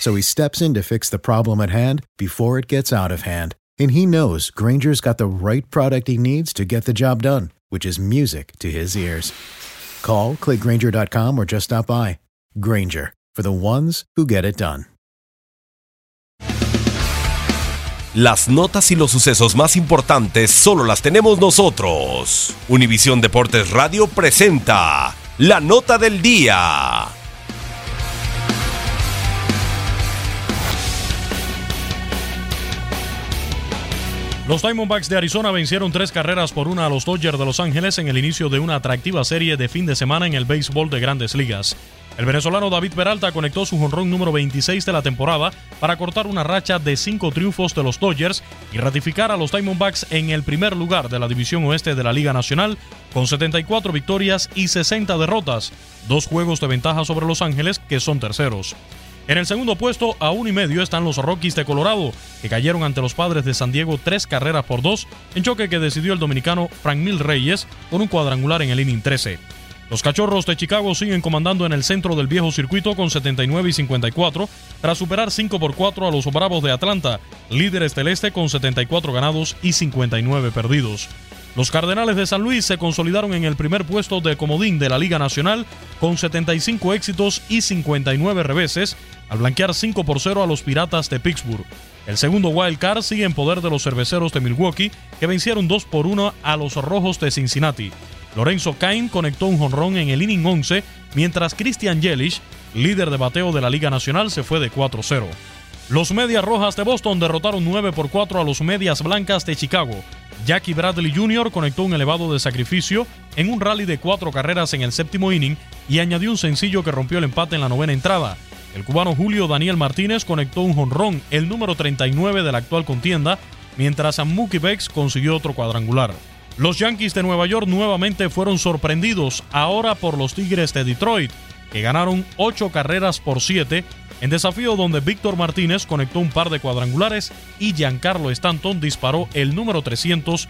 So he steps in to fix the problem at hand before it gets out of hand. And he knows Granger's got the right product he needs to get the job done, which is music to his ears. Call, clickgranger.com, or just stop by. Granger, for the ones who get it done. Las notas y los sucesos más importantes solo las tenemos nosotros. Univisión Deportes Radio presenta la nota del día. Los Diamondbacks de Arizona vencieron tres carreras por una a los Dodgers de Los Ángeles en el inicio de una atractiva serie de fin de semana en el béisbol de grandes ligas. El venezolano David Peralta conectó su jonrón número 26 de la temporada para cortar una racha de cinco triunfos de los Dodgers y ratificar a los Diamondbacks en el primer lugar de la división oeste de la Liga Nacional con 74 victorias y 60 derrotas, dos juegos de ventaja sobre Los Ángeles que son terceros. En el segundo puesto, a uno y medio, están los Rockies de Colorado, que cayeron ante los padres de San Diego tres carreras por dos, en choque que decidió el dominicano Frank Mil Reyes con un cuadrangular en el inning 13. Los Cachorros de Chicago siguen comandando en el centro del viejo circuito con 79 y 54, tras superar 5 por 4 a los Bravos de Atlanta, líderes del este con 74 ganados y 59 perdidos. Los Cardenales de San Luis se consolidaron en el primer puesto de comodín de la Liga Nacional con 75 éxitos y 59 reveses, al blanquear 5 por 0 a los Piratas de Pittsburgh. El segundo wild card sigue en poder de los cerveceros de Milwaukee, que vencieron 2 por 1 a los Rojos de Cincinnati. Lorenzo Cain conectó un jonrón en el inning 11, mientras Christian Yelich, líder de bateo de la Liga Nacional, se fue de 4-0. Los Medias Rojas de Boston derrotaron 9 por 4 a los Medias Blancas de Chicago. Jackie Bradley Jr. conectó un elevado de sacrificio en un rally de cuatro carreras en el séptimo inning y añadió un sencillo que rompió el empate en la novena entrada. El cubano Julio Daniel Martínez conectó un jonrón, el número 39 de la actual contienda, mientras a Mookie Becks consiguió otro cuadrangular. Los Yankees de Nueva York nuevamente fueron sorprendidos, ahora por los Tigres de Detroit, que ganaron 8 carreras por 7 en desafío donde Víctor Martínez conectó un par de cuadrangulares y Giancarlo Stanton disparó el número 300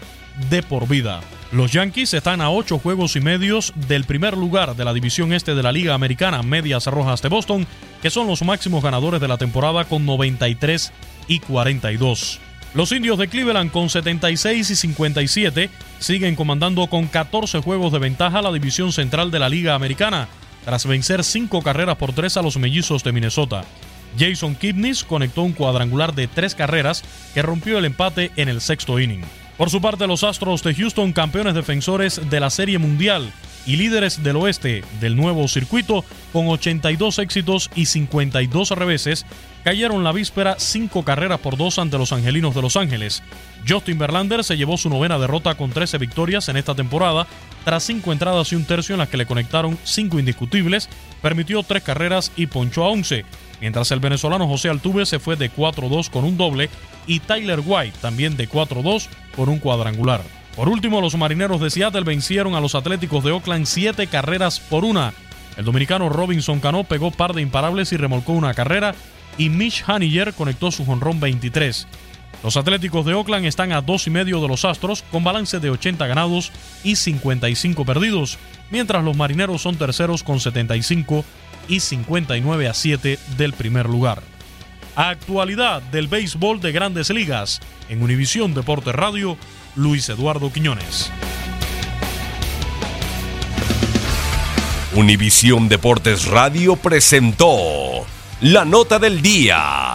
de por vida. Los Yankees están a 8 juegos y medios del primer lugar de la división este de la Liga Americana Medias Rojas de Boston, que son los máximos ganadores de la temporada con 93 y 42. Los indios de Cleveland con 76 y 57 siguen comandando con 14 juegos de ventaja la división central de la Liga Americana, tras vencer cinco carreras por tres a los mellizos de Minnesota. Jason Kipnis conectó un cuadrangular de tres carreras que rompió el empate en el sexto inning. Por su parte, los Astros de Houston, campeones defensores de la Serie Mundial y líderes del oeste del nuevo circuito, con 82 éxitos y 52 reveses, cayeron la víspera cinco carreras por dos ante los Angelinos de Los Ángeles. Justin Verlander se llevó su novena derrota con 13 victorias en esta temporada, tras cinco entradas y un tercio en las que le conectaron cinco indiscutibles, permitió tres carreras y ponchó a 11, mientras el venezolano José Altuve se fue de 4-2 con un doble y Tyler White también de 4-2 con un cuadrangular. Por último, los marineros de Seattle vencieron a los Atléticos de Oakland siete carreras por una. El dominicano Robinson Cano pegó par de imparables y remolcó una carrera, y Mitch Haniger conectó su jonrón 23. Los Atléticos de Oakland están a dos y medio de los Astros con balance de 80 ganados y 55 perdidos, mientras los Marineros son terceros con 75 y 59 a 7 del primer lugar. Actualidad del béisbol de Grandes Ligas en Univisión Deporte Radio, Luis Eduardo Quiñones. Univisión Deportes Radio presentó la nota del día.